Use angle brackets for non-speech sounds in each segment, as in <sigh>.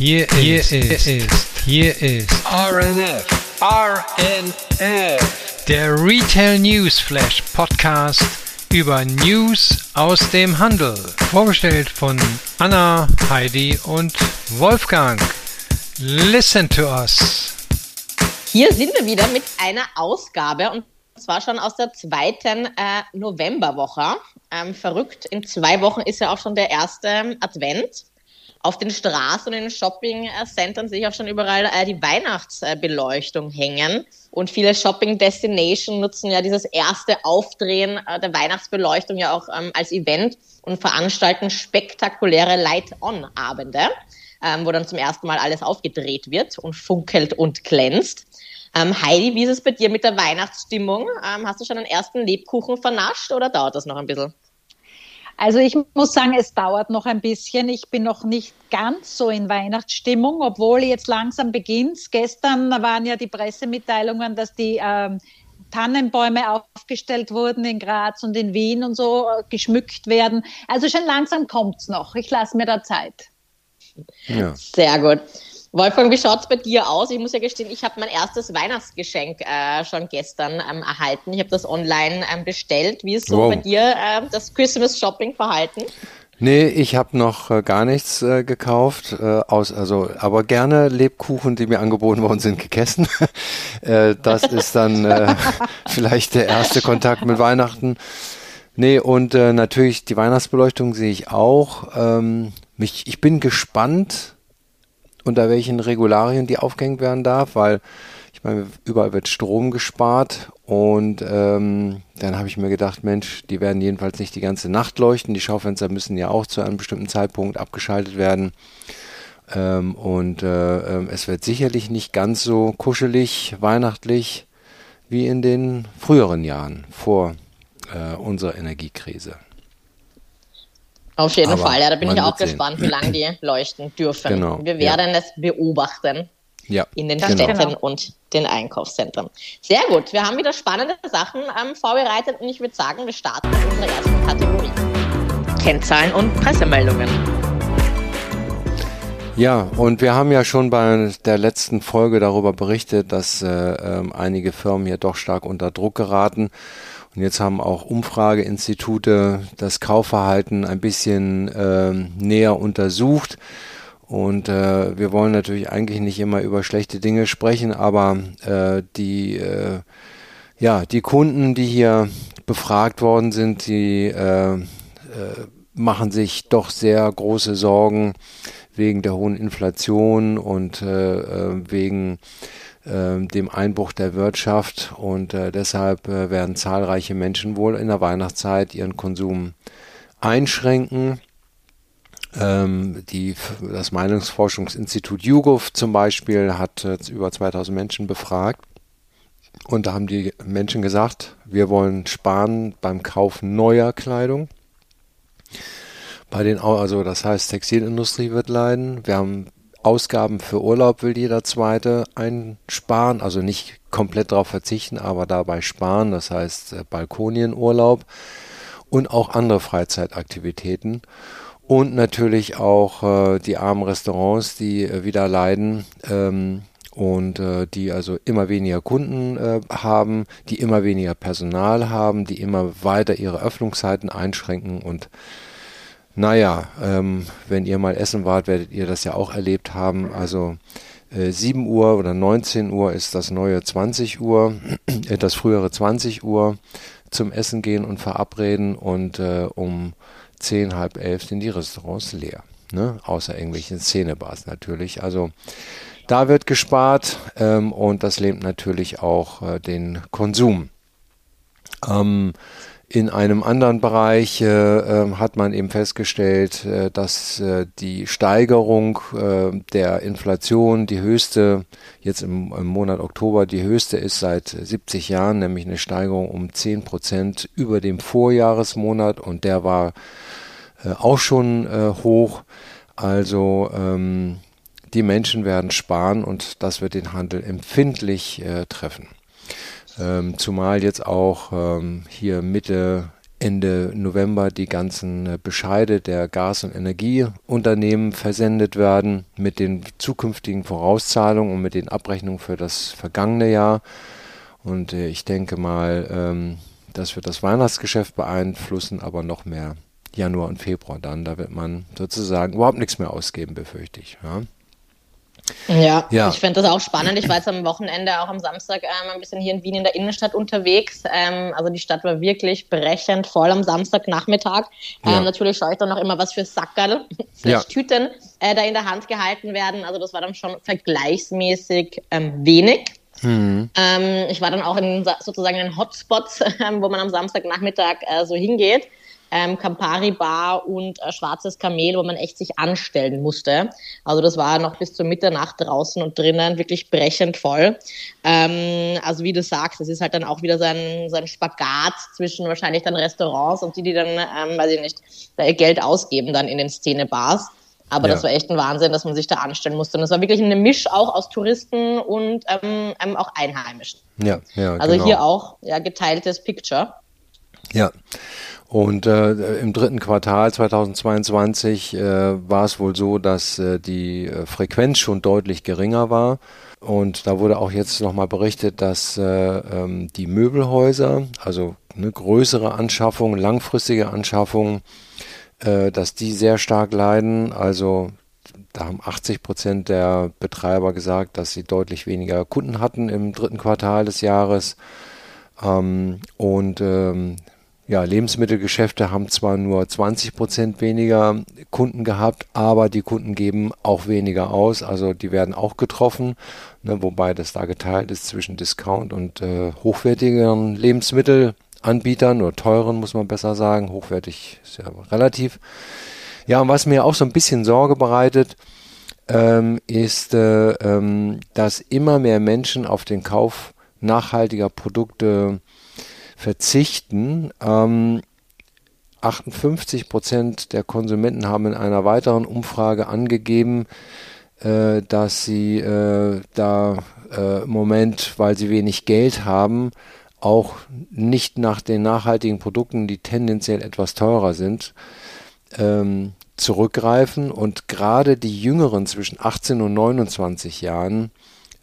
Hier, hier ist, ist, hier ist RNF, RNF, der Retail News Flash Podcast über News aus dem Handel. Vorgestellt von Anna, Heidi und Wolfgang. Listen to us. Hier sind wir wieder mit einer Ausgabe und zwar schon aus der zweiten äh, Novemberwoche. Ähm, verrückt, in zwei Wochen ist ja auch schon der erste Advent. Auf den Straßen und in den Shopping-Centern sehe ich auch schon überall äh, die Weihnachtsbeleuchtung hängen. Und viele Shopping-Destinations nutzen ja dieses erste Aufdrehen äh, der Weihnachtsbeleuchtung ja auch ähm, als Event und veranstalten spektakuläre Light-On-Abende, ähm, wo dann zum ersten Mal alles aufgedreht wird und funkelt und glänzt. Ähm, Heidi, wie ist es bei dir mit der Weihnachtsstimmung? Ähm, hast du schon einen ersten Lebkuchen vernascht oder dauert das noch ein bisschen? Also ich muss sagen, es dauert noch ein bisschen. Ich bin noch nicht ganz so in Weihnachtsstimmung, obwohl jetzt langsam beginnt. Gestern waren ja die Pressemitteilungen, dass die ähm, Tannenbäume aufgestellt wurden in Graz und in Wien und so äh, geschmückt werden. Also schon langsam kommt's noch. Ich lasse mir da Zeit. Ja. Sehr gut. Wolfgang, wie schaut es bei dir aus? Ich muss ja gestehen, ich habe mein erstes Weihnachtsgeschenk äh, schon gestern ähm, erhalten. Ich habe das online ähm, bestellt. Wie ist so wow. bei dir äh, das Christmas Shopping verhalten? Nee, ich habe noch äh, gar nichts äh, gekauft, äh, aus, also aber gerne Lebkuchen, die mir angeboten worden sind, gegessen. <laughs> äh, das ist dann äh, <laughs> vielleicht der erste Kontakt mit Weihnachten. Nee, und äh, natürlich die Weihnachtsbeleuchtung sehe ich auch. Ähm, mich, ich bin gespannt, unter welchen Regularien die aufgehängt werden darf, weil ich meine, überall wird Strom gespart und ähm, dann habe ich mir gedacht, Mensch, die werden jedenfalls nicht die ganze Nacht leuchten. Die Schaufenster müssen ja auch zu einem bestimmten Zeitpunkt abgeschaltet werden. Ähm, und äh, äh, es wird sicherlich nicht ganz so kuschelig, weihnachtlich wie in den früheren Jahren vor äh, unserer Energiekrise. Auf jeden Aber Fall, ja, da bin ich auch gespannt, sehen. wie lange die <clears throat> leuchten dürfen. Genau, Wir werden ja. es beobachten ja, in den genau. Städten und den Einkaufszentren. Sehr gut, wir haben wieder spannende Sachen ähm, vorbereitet und ich würde sagen, wir starten mit unserer ersten Kategorie. Kennzahlen und Pressemeldungen. Ja, und wir haben ja schon bei der letzten Folge darüber berichtet, dass äh, äh, einige Firmen hier doch stark unter Druck geraten. Und jetzt haben auch Umfrageinstitute das Kaufverhalten ein bisschen äh, näher untersucht. Und äh, wir wollen natürlich eigentlich nicht immer über schlechte Dinge sprechen, aber äh, die, äh, ja, die Kunden, die hier befragt worden sind, die äh, äh, machen sich doch sehr große Sorgen wegen der hohen Inflation und äh, äh wegen dem Einbruch der Wirtschaft und äh, deshalb äh, werden zahlreiche Menschen wohl in der Weihnachtszeit ihren Konsum einschränken. Ähm, die, das Meinungsforschungsinstitut YouGov zum Beispiel hat äh, über 2000 Menschen befragt und da haben die Menschen gesagt, wir wollen sparen beim Kauf neuer Kleidung. Bei den, also das heißt, Textilindustrie wird leiden. Wir haben Ausgaben für Urlaub will jeder Zweite einsparen, also nicht komplett darauf verzichten, aber dabei sparen, das heißt äh, Balkonienurlaub und auch andere Freizeitaktivitäten. Und natürlich auch äh, die armen Restaurants, die äh, wieder leiden ähm, und äh, die also immer weniger Kunden äh, haben, die immer weniger Personal haben, die immer weiter ihre Öffnungszeiten einschränken und naja, ähm, wenn ihr mal essen wart, werdet ihr das ja auch erlebt haben. Also äh, 7 Uhr oder 19 Uhr ist das neue 20 Uhr, äh, das frühere 20 Uhr zum Essen gehen und verabreden und äh, um 10, halb elf sind die Restaurants leer. Ne? Außer irgendwelchen Szenebars natürlich. Also da wird gespart ähm, und das lähmt natürlich auch äh, den Konsum. Ähm, in einem anderen Bereich äh, äh, hat man eben festgestellt, äh, dass äh, die Steigerung äh, der Inflation die höchste, jetzt im, im, Monat Oktober die höchste ist seit 70 Jahren, nämlich eine Steigerung um 10 Prozent über dem Vorjahresmonat und der war äh, auch schon hoch. Also ähm, die Menschen werden sparen und das wird den Handel empfindlich treffen. Ähm, zumal jetzt auch ähm, hier Mitte Ende November die ganzen äh, Bescheide der Gas- und Energieunternehmen versendet werden mit den zukünftigen Vorauszahlungen und mit den Abrechnungen für das vergangene Jahr. Und äh, ich denke mal, ähm, das wird das Weihnachtsgeschäft beeinflussen, aber noch mehr Januar und Februar dann. Da wird man sozusagen überhaupt nichts mehr ausgeben, befürchte ich. Ja. Ja, ja. ich finde das auch spannend. Ich war jetzt am Wochenende, auch am Samstag, ähm, ein bisschen hier in Wien in der Innenstadt unterwegs. Ähm, also die Stadt war wirklich brechend voll am Samstagnachmittag. Ähm, ja. Natürlich schaue ich dann noch immer, was für Sackerl, <laughs> ja. Tüten äh, da in der Hand gehalten werden. Also das war dann schon vergleichsmäßig ähm, wenig. Mhm. Ähm, ich war dann auch in sozusagen in den Hotspots, <laughs> wo man am Samstagnachmittag äh, so hingeht ähm, Campari Bar und äh, Schwarzes Kamel, wo man echt sich anstellen musste. Also das war noch bis zur Mitternacht draußen und drinnen wirklich brechend voll. Ähm, also wie du sagst, das ist halt dann auch wieder so ein, so ein Spagat zwischen wahrscheinlich dann Restaurants und die, die dann, ähm, weiß ich nicht, da ihr Geld ausgeben dann in den Szenebars. Aber ja. das war echt ein Wahnsinn, dass man sich da anstellen musste. Und es war wirklich eine Misch auch aus Touristen und ähm, ähm auch Einheimischen. Ja, ja. Also genau. hier auch ja, geteiltes Picture. Ja. Und äh, im dritten Quartal 2022 äh, war es wohl so, dass äh, die äh, Frequenz schon deutlich geringer war. Und da wurde auch jetzt nochmal berichtet, dass äh, ähm, die Möbelhäuser, also eine größere Anschaffung, langfristige Anschaffung, äh, dass die sehr stark leiden. Also da haben 80 Prozent der Betreiber gesagt, dass sie deutlich weniger Kunden hatten im dritten Quartal des Jahres. Ähm, und ähm, ja, Lebensmittelgeschäfte haben zwar nur 20 Prozent weniger Kunden gehabt, aber die Kunden geben auch weniger aus, also die werden auch getroffen, ne, wobei das da geteilt ist zwischen Discount und äh, hochwertigeren Lebensmittelanbietern oder teuren, muss man besser sagen. Hochwertig ist ja relativ. Ja, und was mir auch so ein bisschen Sorge bereitet, ähm, ist, äh, ähm, dass immer mehr Menschen auf den Kauf nachhaltiger Produkte verzichten. Ähm, 58 Prozent der Konsumenten haben in einer weiteren Umfrage angegeben, äh, dass sie äh, da äh, im Moment, weil sie wenig Geld haben, auch nicht nach den nachhaltigen Produkten, die tendenziell etwas teurer sind, ähm, zurückgreifen. Und gerade die Jüngeren zwischen 18 und 29 Jahren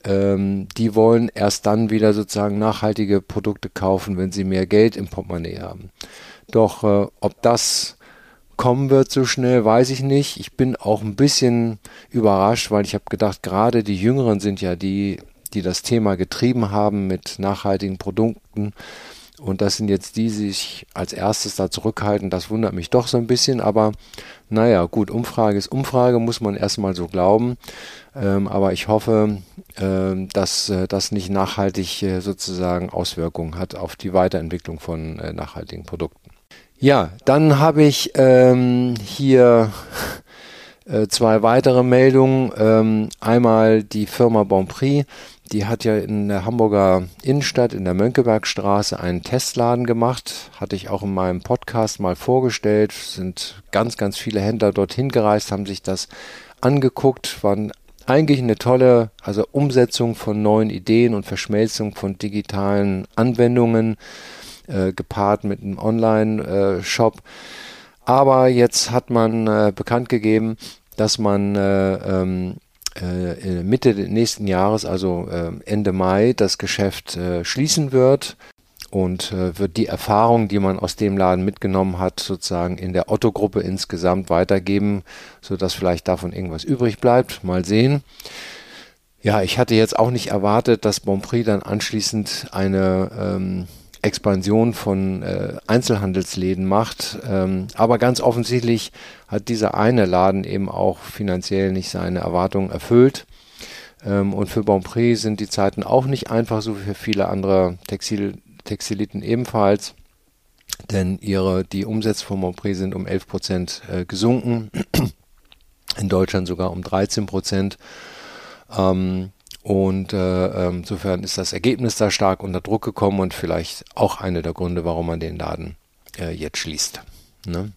ähm, die wollen erst dann wieder sozusagen nachhaltige Produkte kaufen, wenn sie mehr Geld im Portemonnaie haben. Doch äh, ob das kommen wird so schnell, weiß ich nicht. Ich bin auch ein bisschen überrascht, weil ich habe gedacht, gerade die Jüngeren sind ja die, die das Thema getrieben haben mit nachhaltigen Produkten. Und das sind jetzt die, die sich als erstes da zurückhalten. Das wundert mich doch so ein bisschen. Aber naja, gut, Umfrage ist Umfrage, muss man erstmal so glauben. Ähm, aber ich hoffe, äh, dass äh, das nicht nachhaltig äh, sozusagen Auswirkungen hat auf die Weiterentwicklung von äh, nachhaltigen Produkten. Ja, dann habe ich ähm, hier <laughs> äh, zwei weitere Meldungen. Ähm, einmal die Firma Bonprix die hat ja in der Hamburger Innenstadt in der Mönckebergstraße einen Testladen gemacht. Hatte ich auch in meinem Podcast mal vorgestellt. Sind ganz, ganz viele Händler dorthin gereist, haben sich das angeguckt, waren eigentlich eine tolle also Umsetzung von neuen Ideen und Verschmelzung von digitalen Anwendungen, äh, gepaart mit einem Online-Shop. Aber jetzt hat man äh, bekannt gegeben, dass man äh, ähm, äh, Mitte nächsten Jahres, also äh, Ende Mai, das Geschäft äh, schließen wird und äh, wird die Erfahrung, die man aus dem Laden mitgenommen hat, sozusagen in der Otto-Gruppe insgesamt weitergeben, sodass vielleicht davon irgendwas übrig bleibt. Mal sehen. Ja, ich hatte jetzt auch nicht erwartet, dass Bonprix dann anschließend eine ähm, Expansion von äh, Einzelhandelsläden macht. Ähm, aber ganz offensichtlich hat dieser eine Laden eben auch finanziell nicht seine Erwartungen erfüllt. Ähm, und für Bonprix sind die Zeiten auch nicht einfach, so wie für viele andere Textil, Textiliten ebenfalls. Denn ihre, die Umsätze von Bonprix sind um 11 Prozent äh, gesunken. In Deutschland sogar um 13 Prozent. Ähm, und äh, ähm, insofern ist das Ergebnis da stark unter Druck gekommen und vielleicht auch einer der Gründe, warum man den Laden äh, jetzt schließt. Ne?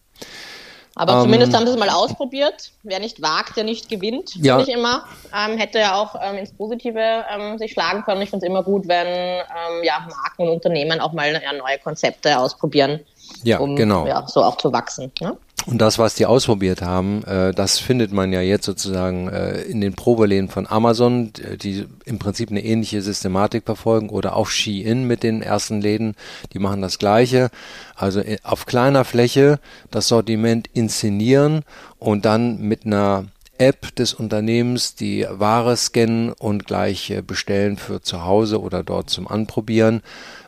Aber ähm, zumindest haben sie es mal ausprobiert. Wer nicht wagt, der nicht gewinnt, ja. ich immer. Ähm, hätte ja auch ähm, ins Positive ähm, sich schlagen können. Ich finde es immer gut, wenn ähm, ja, Marken und Unternehmen auch mal ja, neue Konzepte ausprobieren. Ja, um genau. ja, so auch zu wachsen. Ne? Und das, was die ausprobiert haben, äh, das findet man ja jetzt sozusagen äh, in den Probeläden von Amazon, die im Prinzip eine ähnliche Systematik verfolgen oder auch Shein mit den ersten Läden, die machen das gleiche. Also äh, auf kleiner Fläche das Sortiment inszenieren und dann mit einer App des Unternehmens die Ware scannen und gleich äh, bestellen für zu Hause oder dort zum Anprobieren.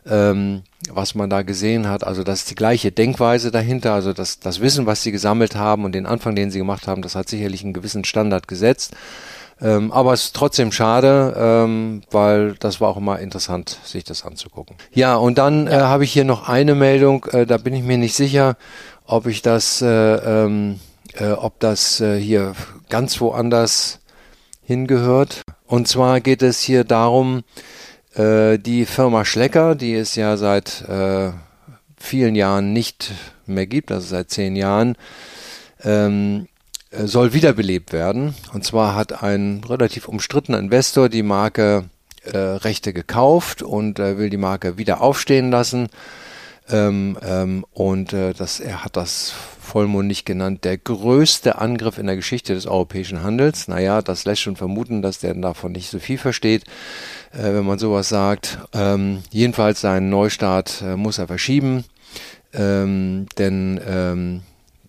Ähm, was man da gesehen hat, also das ist die gleiche Denkweise dahinter, also das, das Wissen, was sie gesammelt haben und den Anfang, den sie gemacht haben, das hat sicherlich einen gewissen Standard gesetzt. Ähm, aber es ist trotzdem schade, ähm, weil das war auch immer interessant, sich das anzugucken. Ja, und dann äh, habe ich hier noch eine Meldung, äh, da bin ich mir nicht sicher, ob ich das, äh, ähm, äh, ob das äh, hier ganz woanders hingehört. Und zwar geht es hier darum, äh, die Firma Schlecker, die es ja seit äh, vielen Jahren nicht mehr gibt, also seit zehn Jahren, ähm, äh, soll wiederbelebt werden. Und zwar hat ein relativ umstrittener Investor die Marke äh, Rechte gekauft und äh, will die Marke wieder aufstehen lassen. Ähm, ähm, und äh, das, er hat das vollmundig genannt, der größte Angriff in der Geschichte des europäischen Handels. Naja, das lässt schon vermuten, dass der davon nicht so viel versteht, wenn man sowas sagt. Ähm, jedenfalls seinen Neustart äh, muss er verschieben, ähm, denn ähm,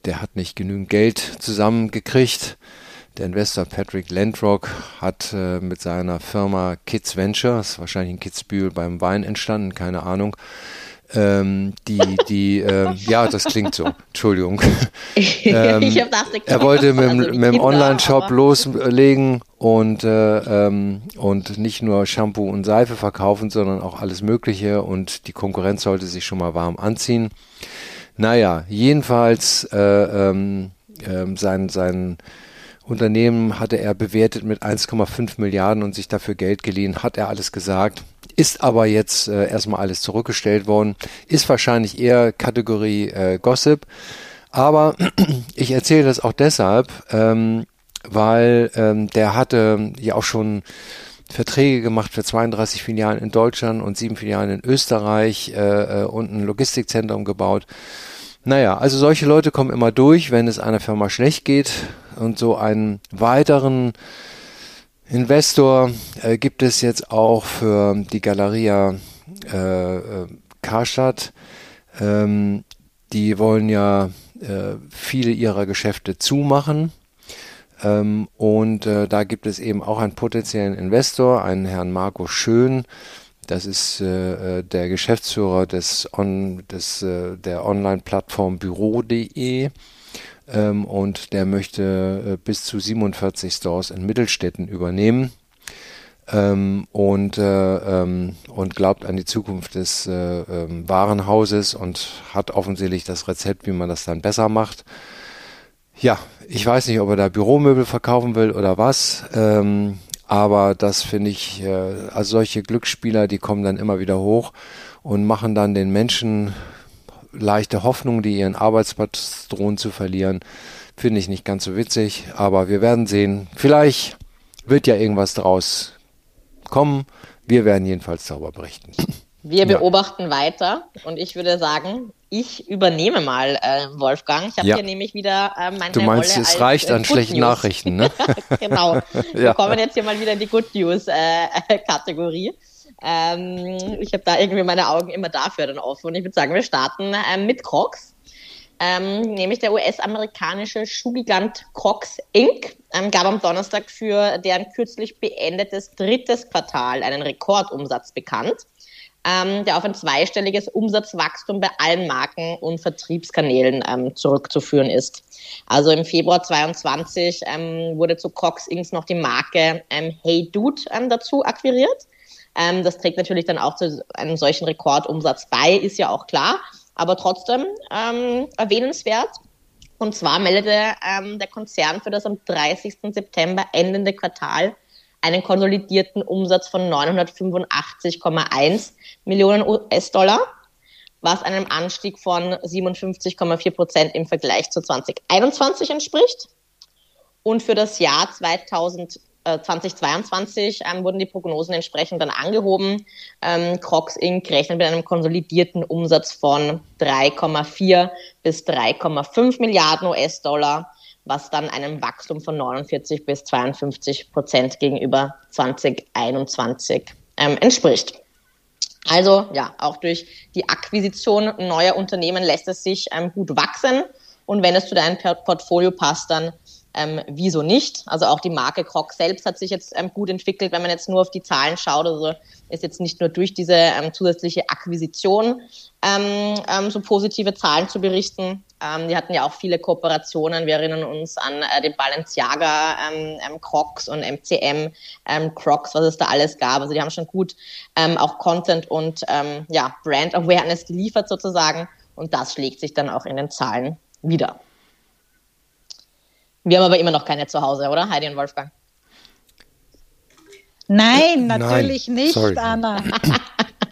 der hat nicht genügend Geld zusammengekriegt. Der Investor Patrick Landrock hat äh, mit seiner Firma Kids Venture, das ist wahrscheinlich in Kitzbühel beim Wein entstanden, keine Ahnung, ähm, die, die, ähm, <laughs> ja, das klingt so. Entschuldigung. ähm, <laughs> ich hab dachte, er wollte mit, also mit dem Online-Shop loslegen und, äh, ähm, und nicht nur Shampoo und Seife verkaufen, sondern auch alles Mögliche und die Konkurrenz sollte sich schon mal warm anziehen. Naja, jedenfalls äh, ähm, ähm, sein, sein Unternehmen hatte er bewertet mit 1,5 Milliarden und sich dafür Geld geliehen, hat er alles gesagt. Ist aber jetzt äh, erstmal alles zurückgestellt worden. Ist wahrscheinlich eher Kategorie äh, Gossip. Aber <clears throat> ich erzähle das auch deshalb, ähm, weil ähm, der hatte ja auch schon Verträge gemacht für 32 Filialen in Deutschland und sieben Filialen in Österreich äh, äh, und ein Logistikzentrum gebaut. Naja, also solche Leute kommen immer durch, wenn es einer Firma schlecht geht. Und so einen weiteren Investor äh, gibt es jetzt auch für die Galeria äh, äh, Karstadt. Ähm, die wollen ja äh, viele ihrer Geschäfte zumachen. Ähm, und äh, da gibt es eben auch einen potenziellen Investor, einen Herrn Marco Schön. Das ist äh, äh, der Geschäftsführer des, On, des äh, der Online-Plattform Büro.de ähm, und der möchte äh, bis zu 47 Stores in Mittelstädten übernehmen ähm, und, äh, ähm, und glaubt an die Zukunft des äh, ähm, Warenhauses und hat offensichtlich das Rezept, wie man das dann besser macht. Ja, ich weiß nicht, ob er da Büromöbel verkaufen will oder was. Ähm, aber das finde ich, äh, also solche Glücksspieler, die kommen dann immer wieder hoch und machen dann den Menschen leichte Hoffnung, die ihren Arbeitsplatz drohen zu verlieren. Finde ich nicht ganz so witzig, aber wir werden sehen. Vielleicht wird ja irgendwas draus kommen. Wir werden jedenfalls darüber berichten. Wir Ja. beobachten weiter und ich würde sagen, ich übernehme mal äh, Wolfgang. Ich habe Ja. hier nämlich wieder äh, meine Du meinst, Rolle es als, reicht äh, an Good schlechten News. Nachrichten, ne? <laughs> genau. <laughs> Wir Ja. kommen jetzt hier mal wieder in die Good News äh, Kategorie. Ähm, ich habe da irgendwie meine Augen immer dafür dann offen und ich würde sagen, wir starten ähm, mit Crocs. Ähm, nämlich der US-amerikanische Schuhgigant Crocs Inc. Ähm, gab am Donnerstag für deren kürzlich beendetes drittes Quartal einen Rekordumsatz bekannt, ähm, der auf ein zweistelliges Umsatzwachstum bei allen Marken und Vertriebskanälen ähm, zurückzuführen ist. Also im Februar 22 ähm, wurde zu Crocs Inc. noch die Marke ähm, Hey Dude dazu akquiriert. Das trägt natürlich dann auch zu einem solchen Rekordumsatz bei, ist ja auch klar, aber trotzdem ähm, erwähnenswert. Und zwar meldete ähm, der Konzern für das am 30. September endende Quartal einen konsolidierten Umsatz von 985,1 Millionen US-Dollar, was einem Anstieg von 57,4 Prozent im Vergleich zu 2021 entspricht. Und für das Jahr äh, 2022 ähm, wurden die Prognosen entsprechend dann angehoben. Ähm, Crocs Inc. rechnet mit einem konsolidierten Umsatz von 3,4 bis 3,5 Milliarden US-Dollar, was dann einem Wachstum von 49 bis 52 Prozent gegenüber 2021 ähm, entspricht. Also ja, auch durch die Akquisition neuer Unternehmen lässt es sich ähm, gut wachsen. Und wenn es zu deinem Portfolio passt, dann ähm, wieso nicht? Also auch die Marke Croc selbst hat sich jetzt ähm, gut entwickelt, wenn man jetzt nur auf die Zahlen schaut. Also ist jetzt nicht nur durch diese ähm, zusätzliche Akquisition ähm, ähm, so positive Zahlen zu berichten. Ähm, die hatten ja auch viele Kooperationen. Wir erinnern uns an äh, den Balenciaga Crocs und MCM Crocs, was es da alles gab. Also die haben schon gut auch Content und ja, Brand Awareness geliefert sozusagen. Und das schlägt sich dann auch in den Zahlen wieder. Wir haben aber immer noch keine zu Hause, oder? Heidi und Wolfgang. Nein, natürlich Nein, nicht, sorry. Anna.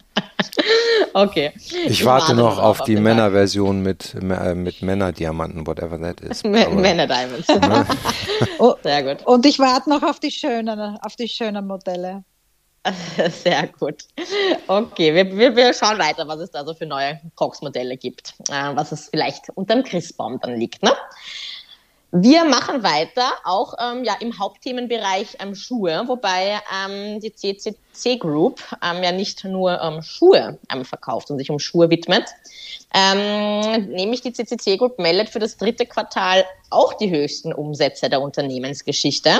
<laughs> okay. Ich, ich warte, warte, noch auf, auf die Männerversion mit, äh, mit Männerdiamanten, whatever that is. <laughs> Männerdiamonds. <laughs> oh, Sehr gut. Und ich warte noch auf die schönen, auf die schönen Modelle. Sehr gut. Okay, wir, wir, wir schauen weiter, was es da so für neue Cox-Modelle gibt, äh, was es vielleicht unter dem Christbaum dann liegt. Ne? Wir machen weiter, auch ähm, ja, im Hauptthemenbereich ähm, Schuhe, wobei ähm, die CCC Group ähm, ja nicht nur ähm, Schuhe ähm, verkauft und sich um Schuhe widmet. Ähm, nämlich die CCC Group meldet für das dritte Quartal auch die höchsten Umsätze der Unternehmensgeschichte.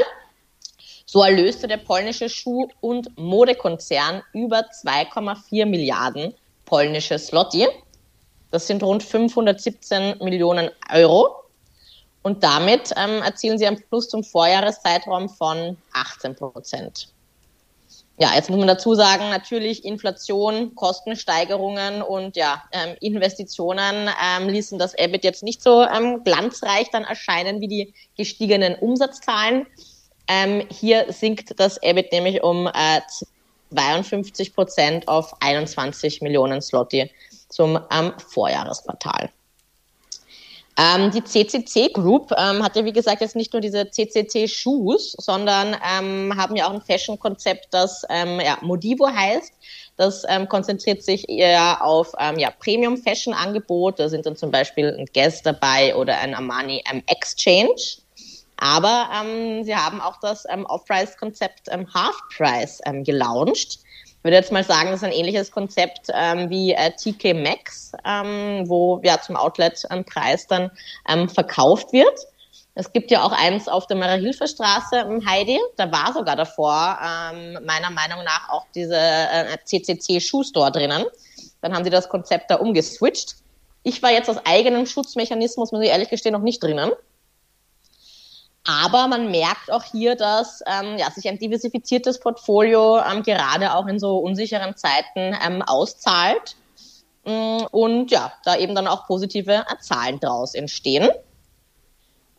So erlöste der polnische Schuh- und Modekonzern über 2,4 Milliarden polnische Slotty. Das sind rund 517 Millionen Euro. Und damit ähm, erzielen sie einen Plus zum Vorjahreszeitraum von 18 Prozent. Ja, jetzt muss man dazu sagen, natürlich Inflation, Kostensteigerungen und ja, ähm, Investitionen ähm, ließen das EBIT jetzt nicht so ähm, glanzreich dann erscheinen wie die gestiegenen Umsatzzahlen. Ähm, hier sinkt das EBIT nämlich um äh, 52 Prozent auf 21 Millionen Slotty zum ähm, Vorjahresquartal. Ähm, die CCC Group ähm, hat ja, wie gesagt, jetzt nicht nur diese CCC Shoes, sondern ähm, haben ja auch ein Fashion-Konzept, das ähm, ja, Modivo heißt. Das ähm, konzentriert sich eher auf ähm, ja, Premium-Fashion-Angebot. Da sind dann zum Beispiel ein Guest dabei oder ein Armani Exchange. Aber sie haben auch das Off-Price-Konzept Half-Price gelauncht. Würde jetzt mal sagen, das ist ein ähnliches Konzept ähm, wie äh, TK Maxx, ähm, wo ja zum Outlet-Preis dann ähm, verkauft wird. Es gibt ja auch eins auf der Maria-Hilfer-Straße im Heidi. Da war sogar davor ähm, meiner Meinung nach auch diese äh, CCC Schuhstore drinnen. Dann haben sie das Konzept da umgeswitcht. Ich war jetzt aus eigenem Schutzmechanismus, muss ich ehrlich gestehen, noch nicht drinnen. Aber man merkt auch hier, dass ähm, ja, sich ein diversifiziertes Portfolio ähm, gerade auch in so unsicheren Zeiten ähm, auszahlt. Mm, und ja, da eben dann auch positive äh, Zahlen draus entstehen.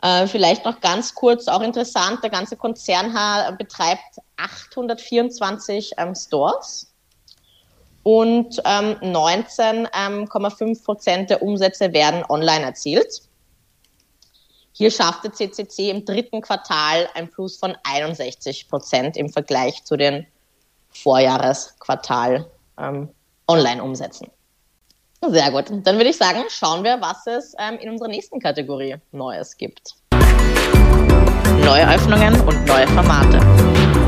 Äh, vielleicht noch ganz kurz, auch interessant, der ganze Konzern betreibt 824 ähm, Stores und ähm, 19,5 ähm, Prozent der Umsätze werden online erzielt. Hier schaffte CCC im dritten Quartal ein Plus von 61 Prozent im Vergleich zu den Vorjahresquartal ähm, Online-Umsätzen. Sehr gut. Dann würde ich sagen, schauen wir, was es ähm, in unserer nächsten Kategorie Neues gibt. Neue Öffnungen und neue Formate.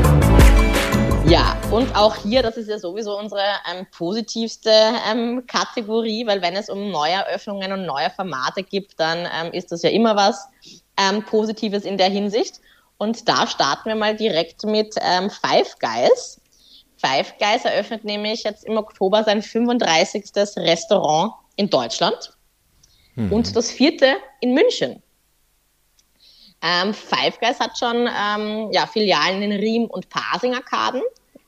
Ja, und auch hier, das ist ja sowieso unsere ähm, positivste ähm, Kategorie, weil wenn es um neue Eröffnungen und neue Formate gibt, dann ähm, ist das ja immer was ähm, Positives in der Hinsicht. Und da starten wir mal direkt mit ähm, Five Guys. Five Guys eröffnet nämlich jetzt im Oktober sein 35. Restaurant in Deutschland mhm. und das vierte in München. Ähm, Five Guys hat schon ähm, ja, Filialen in Riem und Pasing Arkaden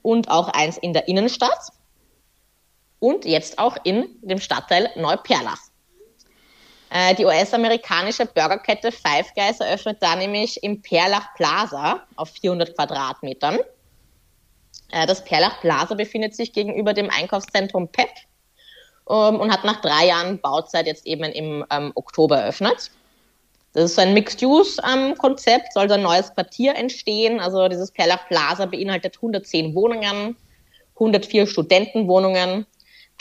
und auch eins in der Innenstadt und jetzt auch in dem Stadtteil Neuperlach. Äh, die US-amerikanische Burgerkette Five Guys eröffnet da nämlich im Perlach Plaza auf 400 Quadratmetern. Äh, das Perlach Plaza befindet sich gegenüber dem Einkaufszentrum PEP ähm, und hat nach drei Jahren Bauzeit jetzt eben im ähm, Oktober eröffnet. Das ist ein Mixed-Use-Konzept, ähm, soll so ein neues Quartier entstehen. Also dieses Perlach Plaza beinhaltet 110 Wohnungen, 104 Studentenwohnungen,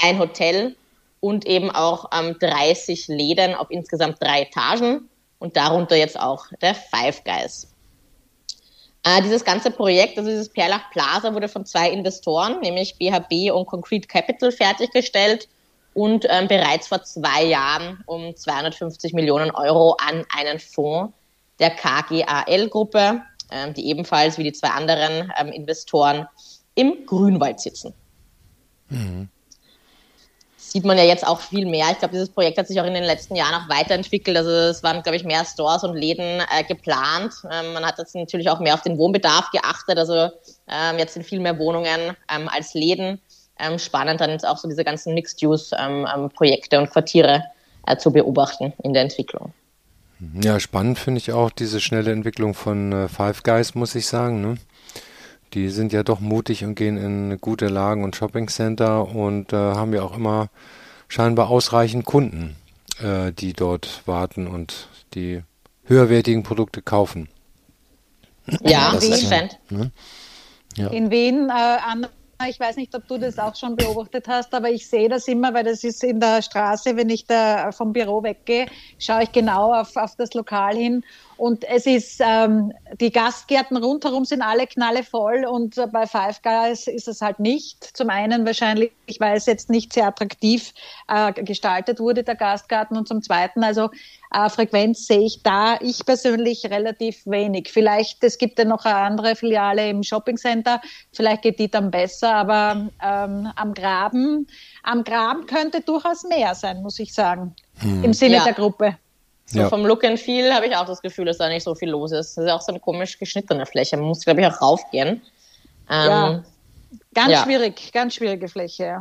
ein Hotel und eben auch ähm, 30 Läden auf insgesamt drei Etagen und darunter jetzt auch der Five Guys. Äh, dieses ganze Projekt, also dieses Perlach Plaza, wurde von zwei Investoren, nämlich BHB und Concrete Capital, fertiggestellt und ähm, bereits vor zwei Jahren um 250 Millionen Euro an einen Fonds der KGAL-Gruppe, ähm, die ebenfalls wie die zwei anderen ähm, Investoren im Grünwald sitzen. Mhm sieht man ja jetzt auch viel mehr. Ich glaube, dieses Projekt hat sich auch in den letzten Jahren auch weiterentwickelt. Also es waren, glaube ich, mehr Stores und Läden äh, geplant. Ähm, man hat jetzt natürlich auch mehr auf den Wohnbedarf geachtet. Also ähm, jetzt sind viel mehr Wohnungen ähm, als Läden. Ähm, spannend dann jetzt auch so diese ganzen Mixed-Use-Projekte ähm, ähm, und Quartiere äh, zu beobachten in der Entwicklung. Ja, spannend finde ich auch diese schnelle Entwicklung von äh, Five Guys, muss ich sagen. Ne? Die sind ja doch mutig und gehen in gute Lagen und Shoppingcenter und äh, haben ja auch immer scheinbar ausreichend Kunden, äh, die dort warten und die höherwertigen Produkte kaufen. Ja, das ist ja, ne? ja. In Wien, äh, ich weiß nicht, ob du das auch schon beobachtet hast, aber ich sehe das immer, weil das ist in der Straße, wenn ich da vom Büro weggehe, schaue ich genau auf, auf das Lokal hin und es ist, ähm, die Gastgärten rundherum sind alle knallevoll und bei Five Guys ist es halt nicht. Zum einen wahrscheinlich, weil es jetzt nicht sehr attraktiv äh, gestaltet wurde, der Gastgarten. Und zum zweiten, also äh, Frequenz sehe ich da, ich persönlich relativ wenig. Vielleicht, es gibt ja noch eine andere Filiale im Shoppingcenter, vielleicht geht die dann besser, aber ähm, am Graben, am Graben könnte durchaus mehr sein, muss ich sagen, hm. im Sinne ja. der Gruppe. So ja. vom Look and Feel habe ich auch das Gefühl, dass da nicht so viel los ist. Das ist auch so eine komisch geschnittene Fläche. Man muss, glaube ich, auch raufgehen. Ähm, ja. Ganz ja. schwierig, ganz schwierige Fläche.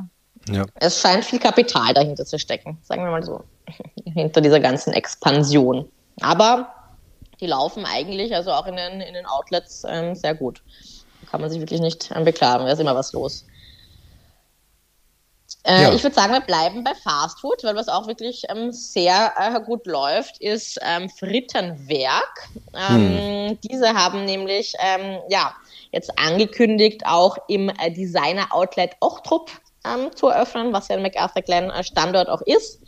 Ja. Es scheint viel Kapital dahinter zu stecken, sagen wir mal so, <laughs> hinter dieser ganzen Expansion. Aber die laufen eigentlich, also auch in den, in den Outlets, ähm, sehr gut. Kann man sich wirklich nicht ähm, beklagen. Da ist immer was los. Äh, ja. Ich würde sagen, wir bleiben bei Fast Food, weil was auch wirklich ähm, sehr äh, gut läuft, ist ähm, Frittenwerk. Ähm, hm. Diese haben nämlich ähm, ja, jetzt angekündigt, auch im äh, Designer-Outlet Ochtrup ähm, zu eröffnen, was ja ein MacArthur Glen äh, Standort auch ist.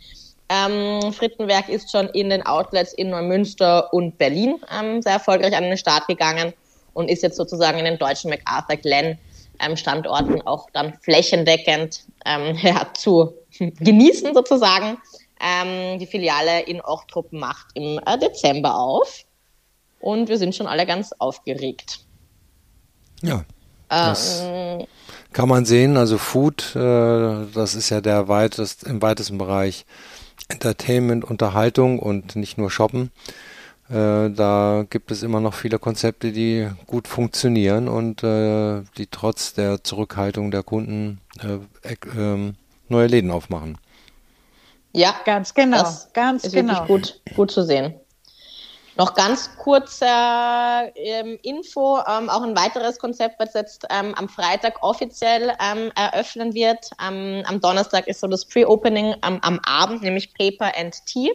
Ähm, Frittenwerk ist schon in den Outlets in Neumünster und Berlin sehr erfolgreich an den Start gegangen und ist jetzt sozusagen in den deutschen MacArthur Glen ähm, Standorten auch dann flächendeckend ähm, <laughs> ja, zu genießen sozusagen. Ähm, die Filiale in Ochtrup macht im äh, Dezember auf und wir sind schon alle ganz aufgeregt. Ja. Das ähm, kann man sehen. Also Food, äh, das ist ja der weitest, im weitesten Bereich Entertainment, Unterhaltung und nicht nur Shoppen. Äh, da gibt es immer noch viele Konzepte, die gut funktionieren und äh, die trotz der Zurückhaltung der Kunden äh, ähm, neue Läden aufmachen. Ja, ganz genau. Das ganz ist genau. gut, gut zu sehen. Noch ganz kurze ähm, Info, ähm, auch ein weiteres Konzept, was jetzt ähm, am Freitag offiziell ähm, eröffnen wird. am Donnerstag ist so das Pre-Opening am Abend, nämlich Paper and Tea.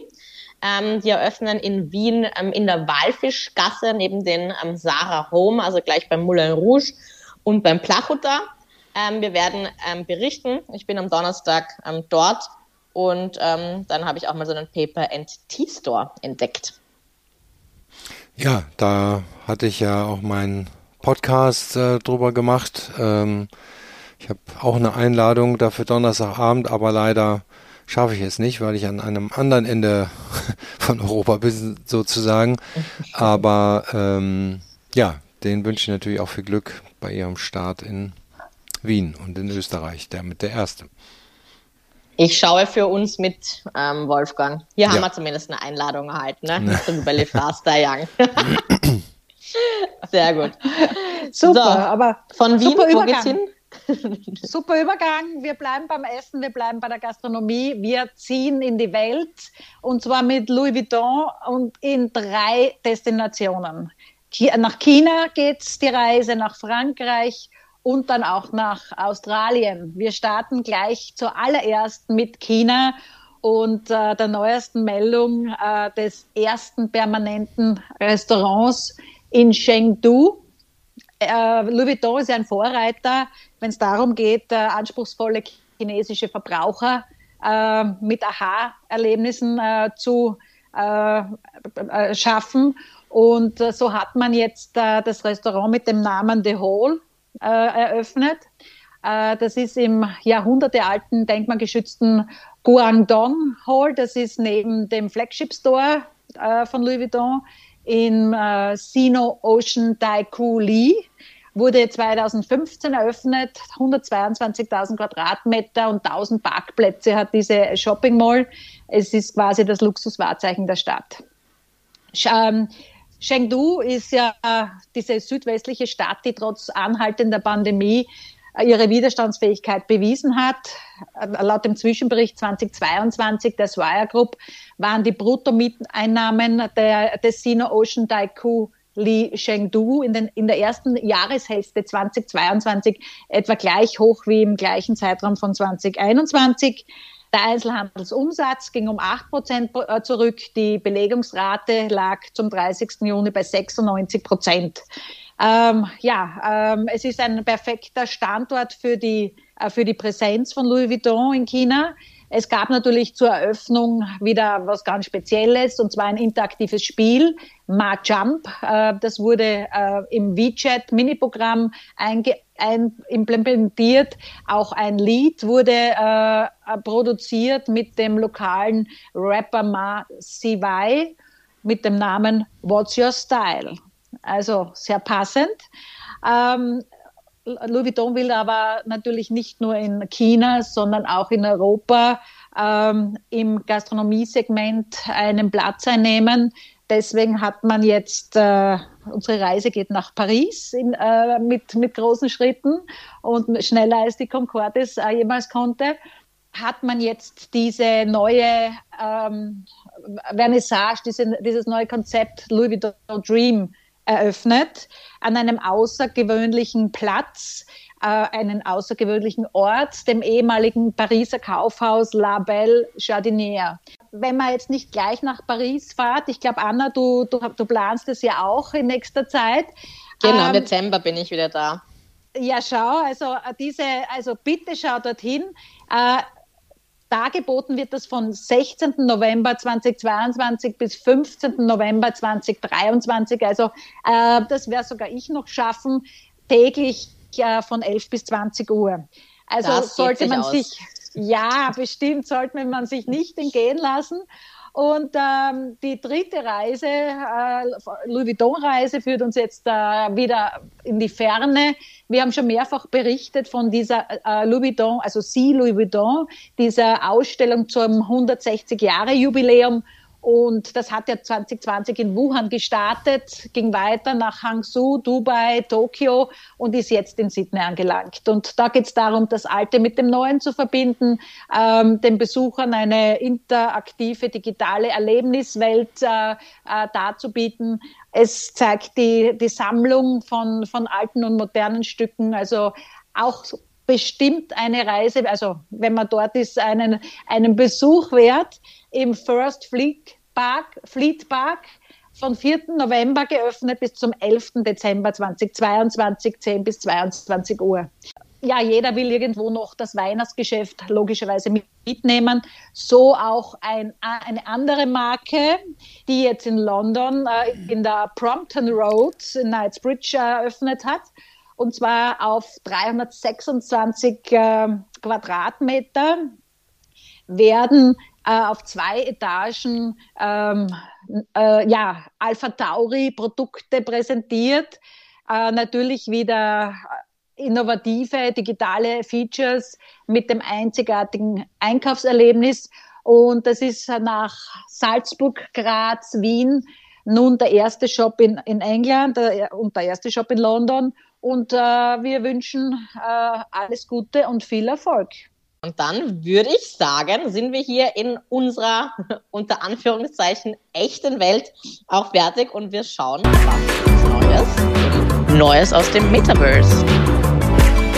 Ähm, die eröffnen in Wien ähm, in der Walfischgasse neben den ähm, Sarah Home, also gleich beim Moulin Rouge und beim Plachuta. Ähm, wir werden ähm, berichten. Ich bin am Donnerstag ähm, dort und dann habe ich auch mal so einen Paper and Tea Store entdeckt. Ja, da hatte ich ja auch meinen Podcast äh, drüber gemacht. ich habe auch eine Einladung dafür Donnerstagabend, aber leider schaffe ich es nicht, weil ich an einem anderen Ende <laughs> von Europa bin, sozusagen. Aber ähm, ja, den wünsche ich natürlich auch viel Glück bei ihrem Start in Wien und in Österreich, der mit der erste. Ich schaue für uns mit, ähm, Wolfgang. Hier ja. haben wir zumindest eine Einladung erhalten, ne? Nicht zum Belly <laughs> Faster Young. <laughs> Sehr gut. Super, so, aber von Wien, wo geht's hin? <laughs> Super Übergang. Wir bleiben beim Essen, wir bleiben bei der Gastronomie. Wir ziehen in die Welt und zwar mit Louis Vuitton und in drei Destinationen. Nach China geht es die Reise, nach Frankreich und dann auch nach Australien. Wir starten gleich zuallererst mit China und äh, der neuesten Meldung äh, des ersten permanenten Restaurants in Chengdu. Äh, Louis Vuitton ist ja ein Vorreiter, wenn es darum geht, äh, anspruchsvolle chinesische Verbraucher äh, mit Aha-Erlebnissen äh, zu schaffen. Und so hat man jetzt das Restaurant mit dem Namen The Hall eröffnet. das ist im jahrhundertealten, denkmalgeschützten Guangdong Hall. Das ist neben dem Flagship Store von Louis Vuitton in äh, Sino Ocean Daiku Li. Wurde 2015 eröffnet, 122.000 Quadratmeter und 1000 Parkplätze hat diese Shopping Mall. Es ist quasi das Luxuswahrzeichen der Stadt. Ähm, Chengdu ist ja diese südwestliche Stadt, die trotz anhaltender Pandemie ihre Widerstandsfähigkeit bewiesen hat. Laut dem Zwischenbericht 2022 der Swire Group waren die Bruttomieteinnahmen der, des Sino Ocean Daiku Li Chengdu in, den, in der ersten Jahreshälfte 2022 etwa gleich hoch wie im gleichen Zeitraum von 2021. Der Einzelhandelsumsatz ging um 8 Prozent äh, zurück. Die Belegungsrate lag zum 30. Juni bei 96 Prozent. Ähm, ja, ähm, es ist ein perfekter Standort für die, äh, für die Präsenz von Louis Vuitton in China. Es gab natürlich zur Eröffnung wieder was ganz Spezielles, und zwar ein interaktives Spiel, Ma Jump. Äh, das wurde äh, im WeChat Mini-Programm implementiert. Auch ein Lied wurde äh, produziert mit dem lokalen Rapper Ma Sivai mit dem Namen What's Your Style? Also sehr passend. Ähm, Louis Vuitton will aber natürlich nicht nur in China, sondern auch in Europa ähm, im Gastronomiesegment einen Platz einnehmen. Deswegen hat man jetzt, äh, unsere Reise geht nach Paris in, äh, mit, mit großen Schritten und schneller als die Concorde es äh, jemals konnte hat man jetzt diese neue ähm, Vernissage, diese, dieses neue Konzept Louis Vuitton Dream eröffnet an einem außergewöhnlichen Platz, äh, einen außergewöhnlichen Ort, dem ehemaligen Pariser Kaufhaus La Belle Jardinière. Wenn man jetzt nicht gleich nach Paris fährt, ich glaube, Anna, du, du, du planst es ja auch in nächster Zeit. Genau, ähm, Dezember bin ich wieder da. Ja, schau, also diese, also bitte schau dorthin. Äh, Dargeboten wird das von 16. November 2022 bis 15. November 2023. Also äh, das wäre sogar ich noch schaffen, täglich äh, von 11 bis 20 Uhr. Also das sollte man aus. sich, ja, bestimmt sollte man sich nicht entgehen lassen. Und ähm, die dritte Reise, äh, Louis Vuitton-Reise, führt uns jetzt äh, wieder in die Ferne. Wir haben schon mehrfach berichtet von dieser äh, Louis Vuitton, also Sie Louis Vuitton, dieser Ausstellung zum 160-Jahre-Jubiläum und das hat ja 2020 in Wuhan gestartet, ging weiter nach Hangzhou, Dubai, Tokio und ist jetzt in Sydney angelangt. Und da geht es darum, das Alte mit dem Neuen zu verbinden, ähm, den Besuchern eine interaktive digitale Erlebniswelt äh, äh, darzubieten. Es zeigt die, die Sammlung von, von alten und modernen Stücken, also auch bestimmt eine Reise, also wenn man dort ist, einen, einen Besuch wert im First Fleet Park, Fleet Park von 4. November geöffnet bis zum 11. Dezember 2022, 10 bis 22 Uhr. Ja, jeder will irgendwo noch das Weihnachtsgeschäft logischerweise mitnehmen. So auch ein, eine andere Marke, die jetzt in London äh, in der Brompton Road in Knightsbridge eröffnet hat. Und zwar auf 326 äh, Quadratmeter werden äh, auf zwei Etagen ähm, äh, ja, Alpha Tauri Produkte präsentiert. Äh, natürlich wieder innovative digitale Features mit dem einzigartigen Einkaufserlebnis. Und das ist nach Salzburg, Graz, Wien nun der erste Shop in, in England der, und der erste Shop in London. Und äh, wir wünschen äh, alles Gute und viel Erfolg. Und dann würde ich sagen, sind wir hier in unserer <laughs> unter Anführungszeichen echten Welt auch fertig und wir schauen, was Neues, Neues aus dem Metaverse.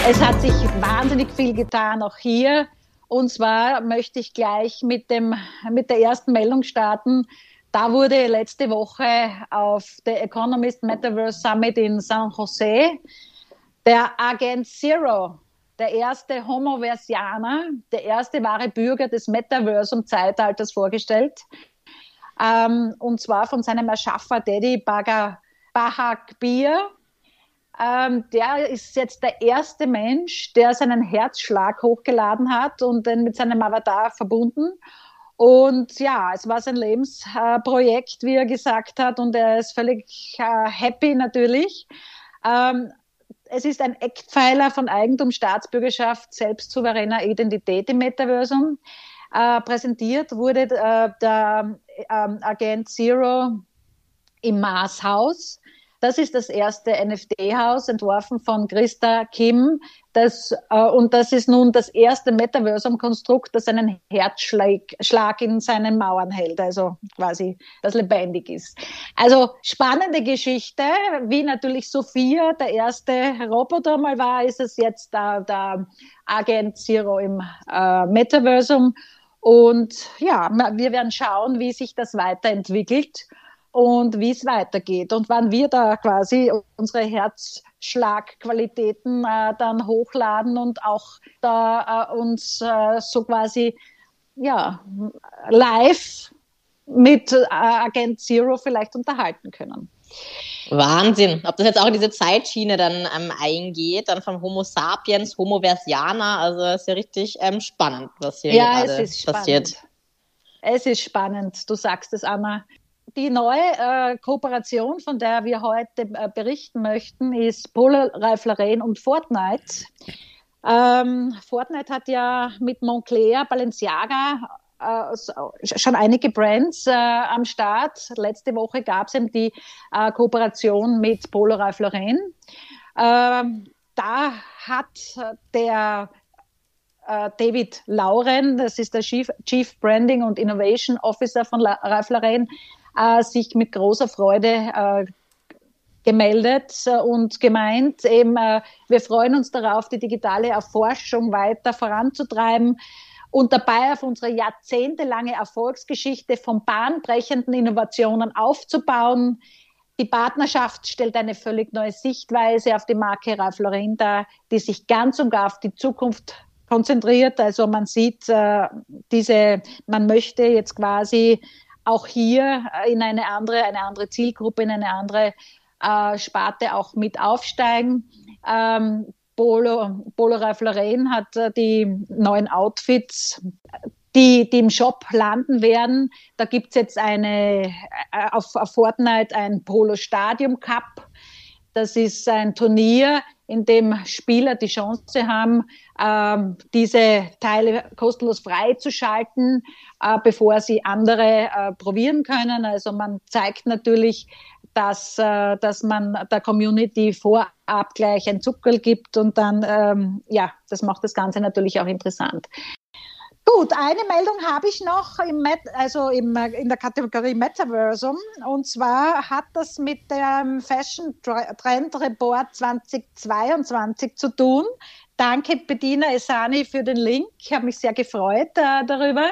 Es hat sich wahnsinnig viel getan, auch hier. Und zwar möchte ich gleich mit, dem, mit der ersten Meldung starten. Da wurde letzte Woche auf der Economist Metaverse Summit in San Jose der Agent Zero, der erste Homoversianer, der erste wahre Bürger des Metaversum-Zeitalters vorgestellt. Ähm, und zwar von seinem Erschaffer Daddy Bahak Bier. Ähm, der ist jetzt der erste Mensch, der seinen Herzschlag hochgeladen hat und den mit seinem Avatar verbunden. Und ja, es war sein Lebensprojekt, äh, wie er gesagt hat, und er ist völlig äh, happy natürlich. Ähm, es ist ein Eckpfeiler von Eigentum, Staatsbürgerschaft, selbstsouveräner Identität im Metaversum. Äh, präsentiert wurde äh, der ähm, Agent Zero im Marshaus. Das ist das erste NFT-Haus, entworfen von Christa Kim. Das, äh, und das ist nun das erste Metaversum-Konstrukt, das einen Herzschlag in seinen Mauern hält, also quasi das lebendig ist. Also spannende Geschichte, wie natürlich Sophia der erste Roboter mal war, ist es jetzt der, der Agent Zero im äh, Metaversum. Und ja, wir werden schauen, wie sich das weiterentwickelt und wie es weitergeht und wann wir da quasi unsere Herzschlagqualitäten äh, dann hochladen und auch da äh, uns äh, so quasi ja live mit äh, Agent Zero vielleicht unterhalten können. Wahnsinn. Ob das jetzt auch in diese Zeitschiene dann ähm, eingeht, dann vom Homo sapiens, Homo versianer, also ist ja richtig ähm, spannend, was hier ja, gerade passiert. Es ist spannend, du sagst es, Anna. Die neue äh, Kooperation, von der wir heute äh, berichten möchten, ist Polo Ralph Lauren und Fortnite. Ähm, Fortnite hat ja mit Montclair, Balenciaga äh, schon einige Brands äh, am Start. Letzte Woche gab es eben die äh, Kooperation mit Polo Ralph Lauren. Ähm, da hat der äh, David Lauren, das ist der Chief, Chief, Branding und Innovation Officer von Ralph Lauren, äh, sich mit großer Freude äh, gemeldet und gemeint, eben, wir freuen uns darauf, die digitale Erforschung weiter voranzutreiben und dabei auf unsere jahrzehntelange Erfolgsgeschichte von bahnbrechenden Innovationen aufzubauen. Die Partnerschaft stellt eine völlig neue Sichtweise auf die Marke Ralph Lauren dar, die sich ganz und gar auf die Zukunft konzentriert. Also man sieht äh, diese, man möchte jetzt quasi auch hier in eine andere, eine andere Zielgruppe, in eine andere äh, Sparte auch mit aufsteigen. Ähm, Polo, Polo Ralph Lauren hat äh, die neuen Outfits, die, die im Shop landen werden. Da gibt es jetzt eine, äh, auf, auf Fortnite ein Polo Stadium Cup. Das ist ein Turnier, in dem Spieler die Chance haben, ähm, diese Teile kostenlos freizuschalten, äh, bevor sie andere äh, probieren können. Also man zeigt natürlich dass, äh, dass man der Community vorab gleich ein Zuckerl gibt und dann, ähm, ja, das macht das Ganze natürlich auch interessant. Gut, eine Meldung habe ich noch im Met, also im, in der Kategorie Metaversum. Und zwar hat das mit dem Fashion Trend Report 2022 zu tun. Danke, Bediener Esani, für den Link. Ich habe mich sehr gefreut äh, darüber.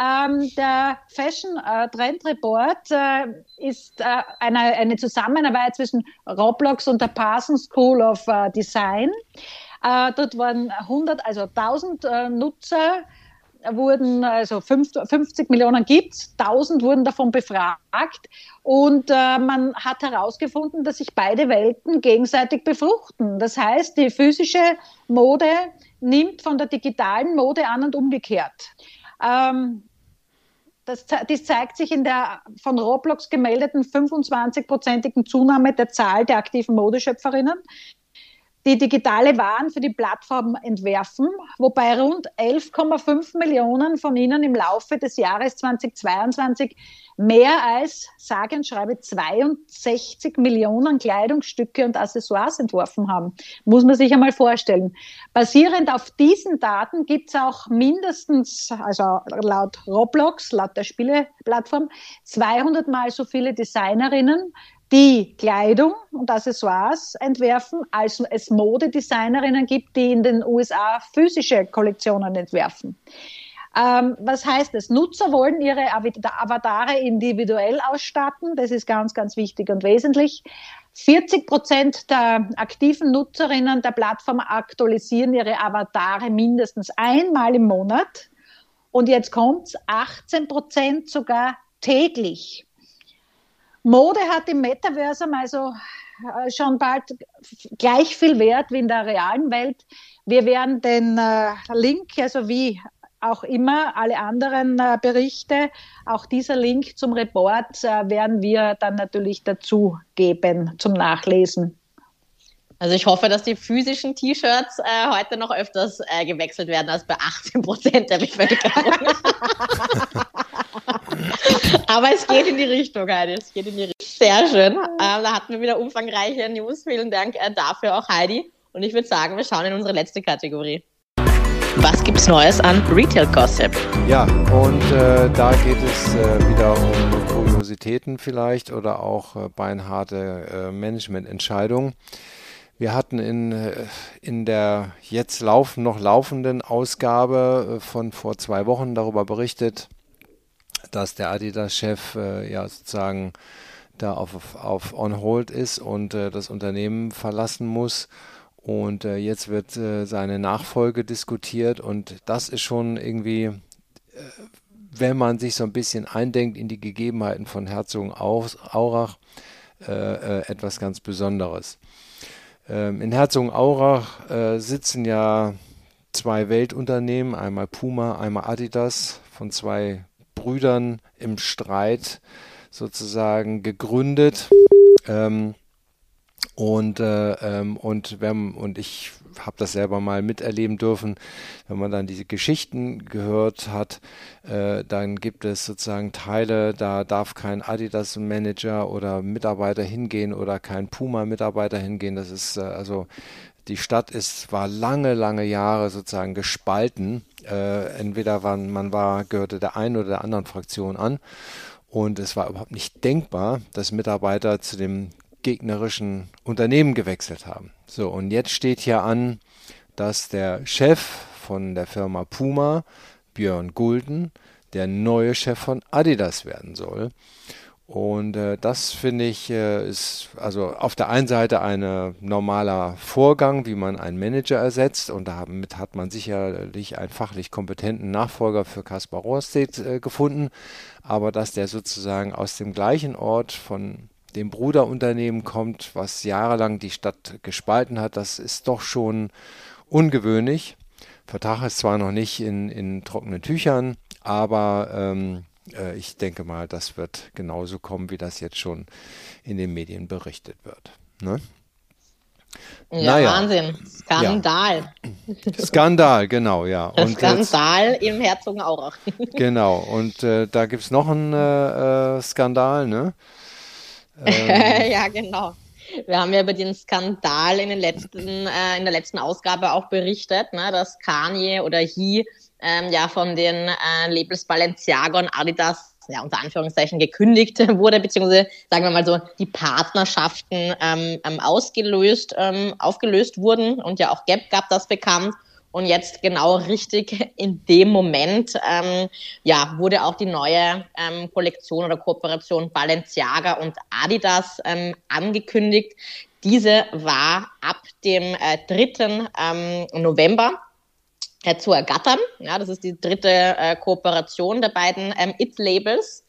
Ähm, der Fashion äh, Trend Report äh, ist äh, eine, eine Zusammenarbeit zwischen Roblox und der Parsons School of äh, Design. Äh, dort waren 100, also 1000 äh, Nutzer wurden, also 50 Millionen gibt es, 1000 wurden davon befragt und äh, man hat herausgefunden, dass sich beide Welten gegenseitig befruchten. Das heißt, die physische Mode nimmt von der digitalen Mode an und umgekehrt. Ähm, das, das, zeigt sich in der von Roblox gemeldeten 25-prozentigen Zunahme der Zahl der aktiven Modeschöpferinnen die digitale Waren für die Plattform entwerfen, wobei rund 11,5 Millionen von ihnen im Laufe des Jahres 2022 mehr als, sage und schreibe, 62 Millionen Kleidungsstücke und Accessoires entworfen haben. Muss man sich einmal vorstellen. Basierend auf diesen Daten gibt es auch mindestens, also laut Roblox, laut der Spieleplattform, 200 mal so viele Designerinnen, die Kleidung und Accessoires entwerfen, als es Modedesignerinnen gibt, die in den USA physische Kollektionen entwerfen. Ähm, was heißt es? Nutzer wollen ihre Avatare individuell ausstatten. Das ist ganz, ganz wichtig und wesentlich. 40 Prozent der aktiven Nutzerinnen der Plattform aktualisieren ihre Avatare mindestens einmal im Monat. Und jetzt kommt's, 18 Prozent sogar täglich. Mode hat im Metaversum also äh, schon bald gleich viel Wert wie in der realen Welt. Wir werden den äh, Link, also wie auch immer alle anderen äh, Berichte, auch dieser Link zum Report äh, werden wir dann natürlich dazu geben zum Nachlesen. Also ich hoffe, dass die physischen T-Shirts äh, heute noch öfters äh, gewechselt werden als bei 18 Prozent der Bevölkerung. <laughs> <laughs> Aber es geht in die Richtung, Heidi. Es geht in die Richtung. Sehr schön. Ähm, da hatten wir wieder umfangreiche News. Vielen Dank äh, dafür auch, Heidi. Und ich würde sagen, wir schauen in unsere letzte Kategorie. Was gibt's Neues an Retail Gossip? Ja, und äh, da geht es äh, wieder um Kuriositäten vielleicht oder auch äh, beinharte äh, Managemententscheidungen. Wir hatten in, äh, in der jetzt laufen, noch laufenden Ausgabe äh, von vor zwei Wochen darüber berichtet, dass der Adidas-Chef äh, ja sozusagen da auf, auf on hold ist und äh, das Unternehmen verlassen muss. Und äh, jetzt wird äh, seine Nachfolge diskutiert und das ist schon irgendwie, wenn man sich so ein bisschen eindenkt in die Gegebenheiten von Herzogenaurach, etwas ganz Besonderes. Ähm, in Herzogenaurach äh, sitzen ja zwei Weltunternehmen, einmal Puma, einmal Adidas, von zwei Brüdern im Streit sozusagen gegründet. Ähm, und, äh, ähm, und, wenn, und ich habe das selber mal miterleben dürfen, wenn man dann diese Geschichten gehört hat, äh, dann gibt es sozusagen Teile, da darf kein Adidas-Manager oder Mitarbeiter hingehen oder kein Puma-Mitarbeiter hingehen. Das ist äh, also die Stadt ist, war lange, lange Jahre sozusagen gespalten. Äh, entweder waren, man war, gehörte der einen oder der anderen Fraktion an. Und es war überhaupt nicht denkbar, dass Mitarbeiter zu dem gegnerischen Unternehmen gewechselt haben. So, und jetzt steht hier an, dass der Chef von der Firma Puma, Björn Gulden, der neue Chef von Adidas werden soll. Und äh, das finde ich äh, ist also auf der einen Seite ein normaler Vorgang, wie man einen Manager ersetzt. Und damit hat man sicherlich einen fachlich kompetenten Nachfolger für Kaspar Rohrstedt äh, gefunden. Aber dass der sozusagen aus dem gleichen Ort von dem Bruderunternehmen kommt, was jahrelang die Stadt gespalten hat, das ist doch schon ungewöhnlich. Vertrag ist zwar noch nicht in, in trockenen Tüchern, aber ähm, äh, ich denke mal, das wird genauso kommen, wie das jetzt schon in den Medien berichtet wird. Ne? Ja, naja. Wahnsinn. Skandal. Ja. Skandal, genau, ja. Und Skandal jetzt, im Herzogenaurach. <laughs> genau, und äh, da gibt es noch einen äh, äh Skandal, ne? <laughs> Ähm. ja, genau. Wir haben ja über den Skandal in, letzten, äh, in der letzten Ausgabe auch berichtet, ne, dass Kanye oder He ähm, ja von den äh, Labels Balenciaga und Adidas ja, unter Anführungszeichen gekündigt <laughs> wurde, beziehungsweise sagen wir mal so, die Partnerschaften ähm, ähm, ausgelöst, ähm, aufgelöst wurden und ja auch Gap gab das bekannt. Und jetzt genau richtig in dem Moment, ähm, ja, wurde auch die neue ähm, Kollektion oder Kooperation Balenciaga und Adidas ähm, angekündigt. Diese war ab dem äh, 3. Ähm, November äh, zu ergattern. Ja, das ist die dritte äh, Kooperation der beiden ähm, It-Labels.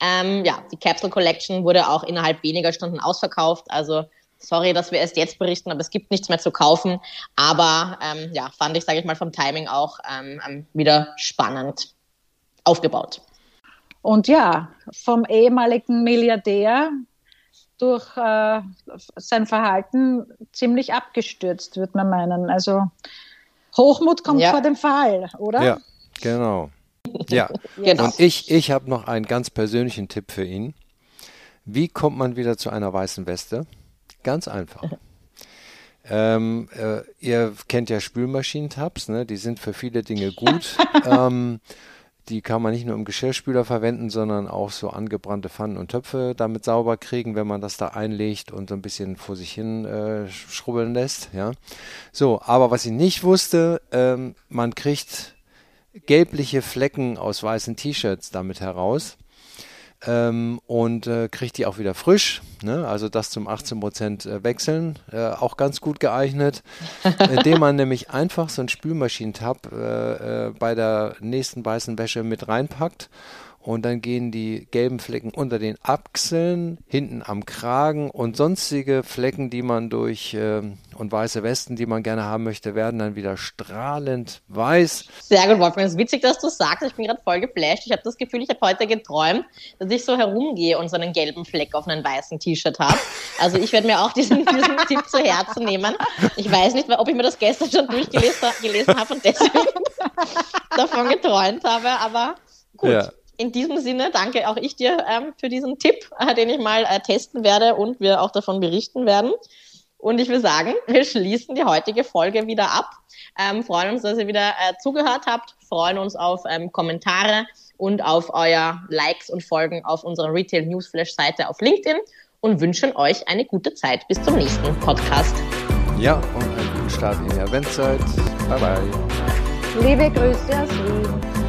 Ähm, ja, die Capsule Collection wurde auch innerhalb weniger Stunden ausverkauft. Also sorry, dass wir erst jetzt berichten, aber es gibt nichts mehr zu kaufen. Aber ähm, ja, fand ich, sage ich mal, vom Timing auch ähm, ähm, wieder spannend aufgebaut. Und ja, vom ehemaligen Milliardär durch äh, sein Verhalten ziemlich abgestürzt, würde man meinen. Also Hochmut kommt ja. vor dem Fall, oder? Ja, genau. Ja, <laughs> genau. und ich, ich habe noch einen ganz persönlichen Tipp für ihn. Wie kommt man wieder zu einer weißen Weste? Ganz einfach. <laughs> Ähm, äh, ihr kennt ja Spülmaschinentabs, ne? die sind für viele Dinge gut. <laughs> ähm, die kann man nicht nur im Geschirrspüler verwenden, sondern auch so angebrannte Pfannen und Töpfe damit sauber kriegen, wenn man das da einlegt und so ein bisschen vor sich hin äh, schrubbeln lässt. Ja, so. Aber was ich nicht wusste, ähm, man kriegt gelbliche Flecken aus weißen T-Shirts damit heraus ähm, und äh, kriegt die auch wieder frisch. Ne? Also das zum 18% äh, wechseln, äh, auch ganz gut geeignet, <laughs> indem man nämlich einfach so einen Spülmaschinentab äh, äh, bei der nächsten weißen Wäsche mit reinpackt und dann gehen die gelben Flecken unter den Achseln, hinten am Kragen und sonstige Flecken, die man durch äh, und weiße Westen, die man gerne haben möchte, werden dann wieder strahlend weiß. Sehr gut, Wolfgang. Es ist witzig, dass du sagst. Ich bin gerade voll geflasht. Ich habe das Gefühl, ich habe heute geträumt, dass ich so herumgehe und so einen gelben Fleck auf einem weißen T-Shirt habe. Also ich werde mir auch diesen, <laughs> diesen Tipp zu Herzen nehmen. Ich weiß nicht, ob ich mir das gestern schon durchgelesen habe und deswegen <laughs> davon geträumt habe, aber gut. Ja in diesem Sinne danke auch ich dir ähm, für diesen Tipp, äh, den ich mal äh, testen werde und wir auch davon berichten werden. Und ich will sagen, wir schließen die heutige Folge wieder ab. Ähm, freuen uns, dass ihr wieder äh, zugehört habt, freuen uns auf ähm, Kommentare und auf euer Likes und Folgen auf unserer Retail Newsflash Seite auf LinkedIn und wünschen euch eine gute Zeit. Bis zum nächsten Podcast. Ja, und einen guten Start in die Adventszeit. Bye bye. Liebe Grüße aus Wien.